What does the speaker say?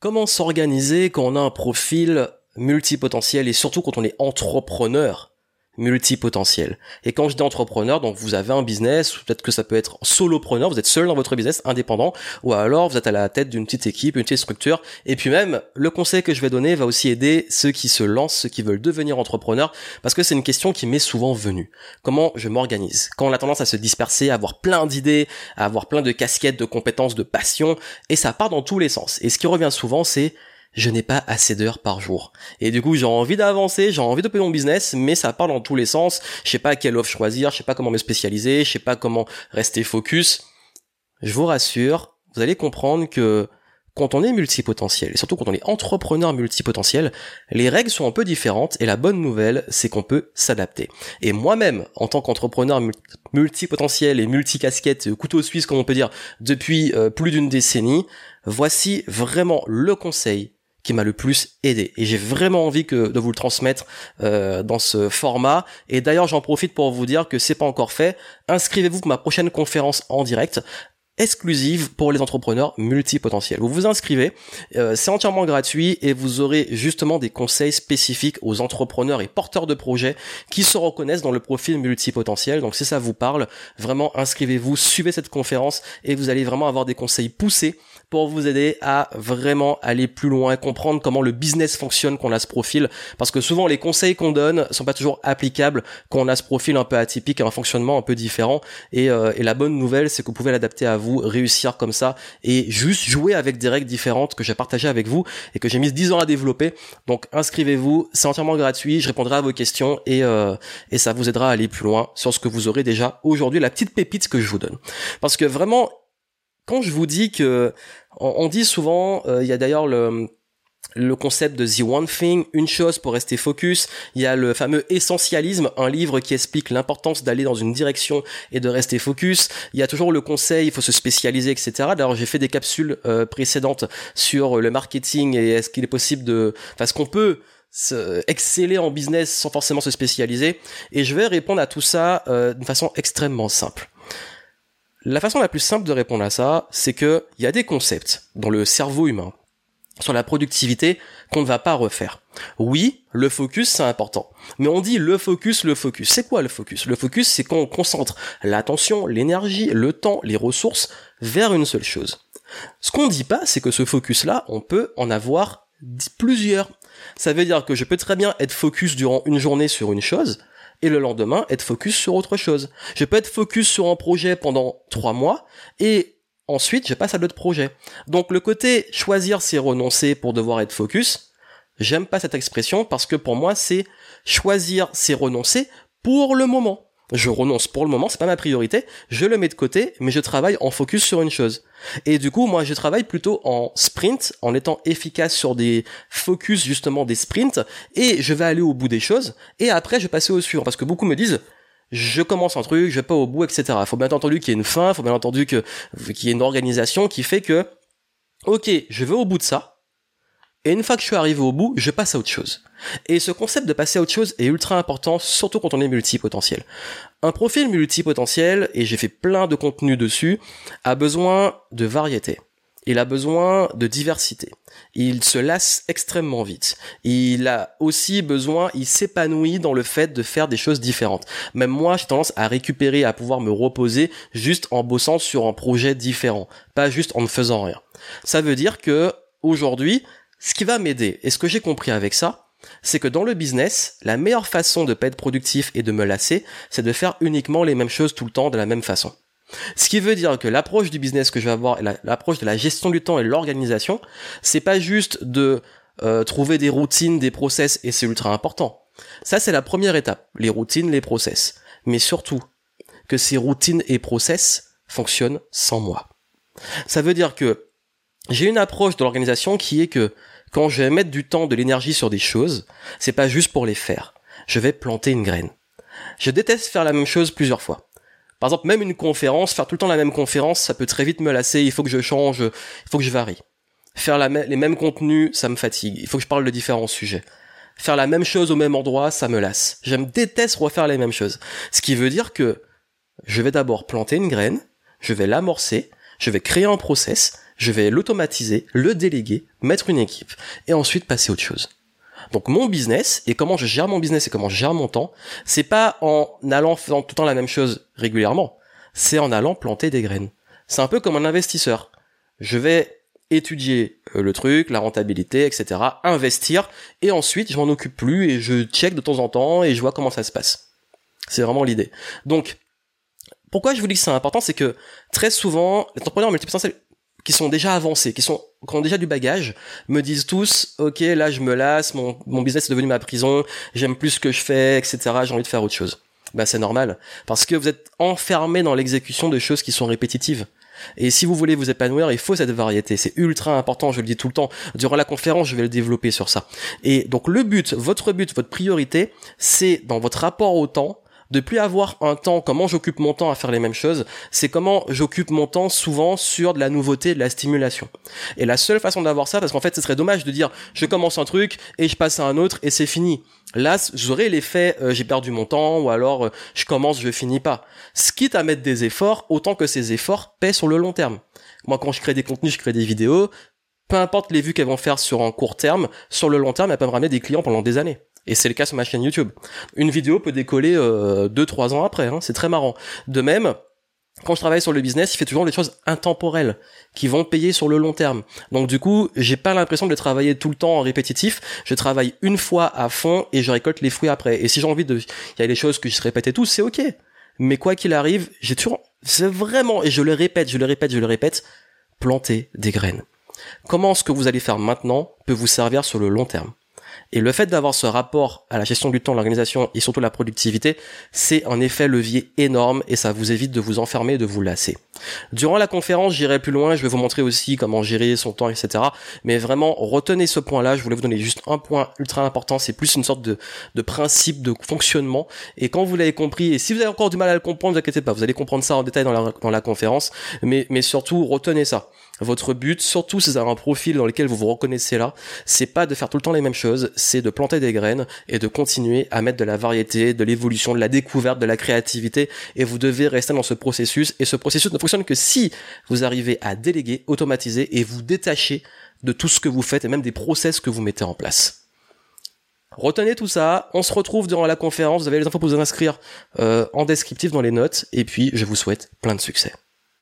Comment s'organiser quand on a un profil multipotentiel et surtout quand on est entrepreneur? Multipotentiel. Et quand je dis entrepreneur, donc vous avez un business, peut-être que ça peut être solopreneur, vous êtes seul dans votre business, indépendant, ou alors vous êtes à la tête d'une petite équipe, une petite structure. Et puis même, le conseil que je vais donner va aussi aider ceux qui se lancent, ceux qui veulent devenir entrepreneurs, parce que c'est une question qui m'est souvent venue. Comment je m'organise? Quand on a tendance à se disperser, à avoir plein d'idées, à avoir plein de casquettes, de compétences, de passions, et ça part dans tous les sens. Et ce qui revient souvent, c'est je n'ai pas assez d'heures par jour. Et du coup, j'ai envie d'avancer, j'ai envie de payer mon business, mais ça part dans tous les sens. Je sais pas quelle offre choisir, je sais pas comment me spécialiser, je sais pas comment rester focus. Je vous rassure, vous allez comprendre que quand on est multipotentiel, et surtout quand on est entrepreneur multipotentiel, les règles sont un peu différentes et la bonne nouvelle, c'est qu'on peut s'adapter. Et moi-même, en tant qu'entrepreneur multipotentiel et multicasquette, couteau suisse comme on peut dire, depuis euh, plus d'une décennie, voici vraiment le conseil qui m'a le plus aidé. Et j'ai vraiment envie que, de vous le transmettre euh, dans ce format. Et d'ailleurs, j'en profite pour vous dire que c'est pas encore fait. Inscrivez-vous pour ma prochaine conférence en direct exclusive pour les entrepreneurs multipotentiels. Vous vous inscrivez, euh, c'est entièrement gratuit et vous aurez justement des conseils spécifiques aux entrepreneurs et porteurs de projets qui se reconnaissent dans le profil multipotentiel. Donc si ça vous parle, vraiment inscrivez-vous, suivez cette conférence et vous allez vraiment avoir des conseils poussés pour vous aider à vraiment aller plus loin, comprendre comment le business fonctionne qu'on a ce profil, parce que souvent les conseils qu'on donne sont pas toujours applicables quand on a ce profil un peu atypique, un fonctionnement un peu différent. Et, euh, et la bonne nouvelle, c'est que vous pouvez l'adapter à vous, réussir comme ça et juste jouer avec des règles différentes que j'ai partagées avec vous et que j'ai mis 10 ans à développer. Donc inscrivez-vous, c'est entièrement gratuit, je répondrai à vos questions et, euh, et ça vous aidera à aller plus loin sur ce que vous aurez déjà aujourd'hui, la petite pépite que je vous donne. Parce que vraiment, quand je vous dis que on, dit souvent, euh, il y a d'ailleurs le le concept de the one thing, une chose pour rester focus. Il y a le fameux essentialisme, un livre qui explique l'importance d'aller dans une direction et de rester focus. Il y a toujours le conseil, il faut se spécialiser, etc. D'ailleurs, j'ai fait des capsules euh, précédentes sur le marketing et est-ce qu'il est possible de, enfin, ce qu'on peut exceller en business sans forcément se spécialiser. Et je vais répondre à tout ça euh, d'une façon extrêmement simple. La façon la plus simple de répondre à ça, c'est que il y a des concepts dans le cerveau humain sur la productivité qu'on ne va pas refaire. Oui, le focus c'est important. Mais on dit le focus, le focus. C'est quoi le focus? Le focus c'est quand on concentre l'attention, l'énergie, le temps, les ressources vers une seule chose. Ce qu'on dit pas, c'est que ce focus là, on peut en avoir plusieurs. Ça veut dire que je peux très bien être focus durant une journée sur une chose, et le lendemain être focus sur autre chose. Je peux être focus sur un projet pendant trois mois et ensuite je passe à d'autres projets. Donc le côté choisir c'est renoncer pour devoir être focus, j'aime pas cette expression parce que pour moi c'est choisir c'est renoncer pour le moment. Je renonce pour le moment, c'est pas ma priorité, je le mets de côté, mais je travaille en focus sur une chose. Et du coup, moi, je travaille plutôt en sprint, en étant efficace sur des focus, justement, des sprints, et je vais aller au bout des choses, et après, je vais passer au suivant, parce que beaucoup me disent, je commence un truc, je vais pas au bout, etc. Faut bien entendu qu'il y ait une fin, faut bien entendu que, qu'il y ait une organisation qui fait que, ok, je vais au bout de ça, et une fois que je suis arrivé au bout, je passe à autre chose. Et ce concept de passer à autre chose est ultra important, surtout quand on est multipotentiel. Un profil multipotentiel, et j'ai fait plein de contenus dessus, a besoin de variété. Il a besoin de diversité. Il se lasse extrêmement vite. Il a aussi besoin, il s'épanouit dans le fait de faire des choses différentes. Même moi, j'ai tendance à récupérer, à pouvoir me reposer juste en bossant sur un projet différent, pas juste en ne faisant rien. Ça veut dire que aujourd'hui, ce qui va m'aider, et ce que j'ai compris avec ça, c'est que dans le business, la meilleure façon de pas être productif et de me lasser, c'est de faire uniquement les mêmes choses tout le temps de la même façon. Ce qui veut dire que l'approche du business que je vais avoir, l'approche de la gestion du temps et l'organisation, c'est pas juste de euh, trouver des routines, des process, et c'est ultra important. Ça, c'est la première étape, les routines, les process. Mais surtout, que ces routines et process fonctionnent sans moi. Ça veut dire que j'ai une approche de l'organisation qui est que quand je vais mettre du temps, de l'énergie sur des choses, c'est pas juste pour les faire. Je vais planter une graine. Je déteste faire la même chose plusieurs fois. Par exemple, même une conférence, faire tout le temps la même conférence, ça peut très vite me lasser, il faut que je change, il faut que je varie. Faire les mêmes contenus, ça me fatigue, il faut que je parle de différents sujets. Faire la même chose au même endroit, ça me lasse. J'aime déteste refaire les mêmes choses. Ce qui veut dire que je vais d'abord planter une graine, je vais l'amorcer, je vais créer un process, je vais l'automatiser, le déléguer, mettre une équipe, et ensuite passer à autre chose. Donc mon business et comment je gère mon business et comment je gère mon temps, c'est pas en allant faisant tout le temps la même chose régulièrement, c'est en allant planter des graines. C'est un peu comme un investisseur. Je vais étudier euh, le truc, la rentabilité, etc., investir, et ensuite je m'en occupe plus et je check de temps en temps et je vois comment ça se passe. C'est vraiment l'idée. Donc, pourquoi je vous dis que c'est important, c'est que très souvent, les entrepreneurs multipotentiels qui sont déjà avancés, qui sont qui ont déjà du bagage, me disent tous, ok, là je me lasse, mon, mon business est devenu ma prison, j'aime plus ce que je fais, etc. J'ai envie de faire autre chose. Bah c'est normal, parce que vous êtes enfermé dans l'exécution de choses qui sont répétitives. Et si vous voulez vous épanouir, il faut cette variété. C'est ultra important, je le dis tout le temps. Durant la conférence, je vais le développer sur ça. Et donc le but, votre but, votre priorité, c'est dans votre rapport au temps, de plus avoir un temps, comment j'occupe mon temps à faire les mêmes choses, c'est comment j'occupe mon temps souvent sur de la nouveauté, de la stimulation. Et la seule façon d'avoir ça, parce qu'en fait ce serait dommage de dire je commence un truc et je passe à un autre et c'est fini. Là, j'aurais l'effet euh, j'ai perdu mon temps ou alors euh, je commence, je finis pas. Ce quitte à mettre des efforts, autant que ces efforts paient sur le long terme. Moi, quand je crée des contenus, je crée des vidéos, peu importe les vues qu'elles vont faire sur un court terme, sur le long terme, elles peuvent ramener des clients pendant des années. Et c'est le cas sur ma chaîne YouTube. Une vidéo peut décoller euh, 2-3 ans après, hein, c'est très marrant. De même, quand je travaille sur le business, il fait toujours des choses intemporelles qui vont payer sur le long terme. Donc du coup, j'ai pas l'impression de travailler tout le temps en répétitif. Je travaille une fois à fond et je récolte les fruits après. Et si j'ai envie de, il y a des choses que je répète et tout, c'est ok. Mais quoi qu'il arrive, j'ai toujours, c'est vraiment, et je le répète, je le répète, je le répète, planter des graines. Comment ce que vous allez faire maintenant peut vous servir sur le long terme et le fait d'avoir ce rapport à la gestion du temps, l'organisation et surtout la productivité, c'est un effet levier énorme et ça vous évite de vous enfermer, de vous lasser. Durant la conférence, j'irai plus loin, je vais vous montrer aussi comment gérer son temps, etc. Mais vraiment, retenez ce point-là, je voulais vous donner juste un point ultra important, c'est plus une sorte de, de principe de fonctionnement. Et quand vous l'avez compris, et si vous avez encore du mal à le comprendre, ne vous inquiétez pas, vous allez comprendre ça en détail dans la, dans la conférence, mais, mais surtout, retenez ça. Votre but, surtout si vous avez un profil dans lequel vous vous reconnaissez là, c'est pas de faire tout le temps les mêmes choses, c'est de planter des graines et de continuer à mettre de la variété, de l'évolution, de la découverte, de la créativité. Et vous devez rester dans ce processus. Et ce processus ne fonctionne que si vous arrivez à déléguer, automatiser et vous détacher de tout ce que vous faites et même des process que vous mettez en place. Retenez tout ça, on se retrouve durant la conférence, vous avez les infos pour vous inscrire euh, en descriptif dans les notes, et puis je vous souhaite plein de succès.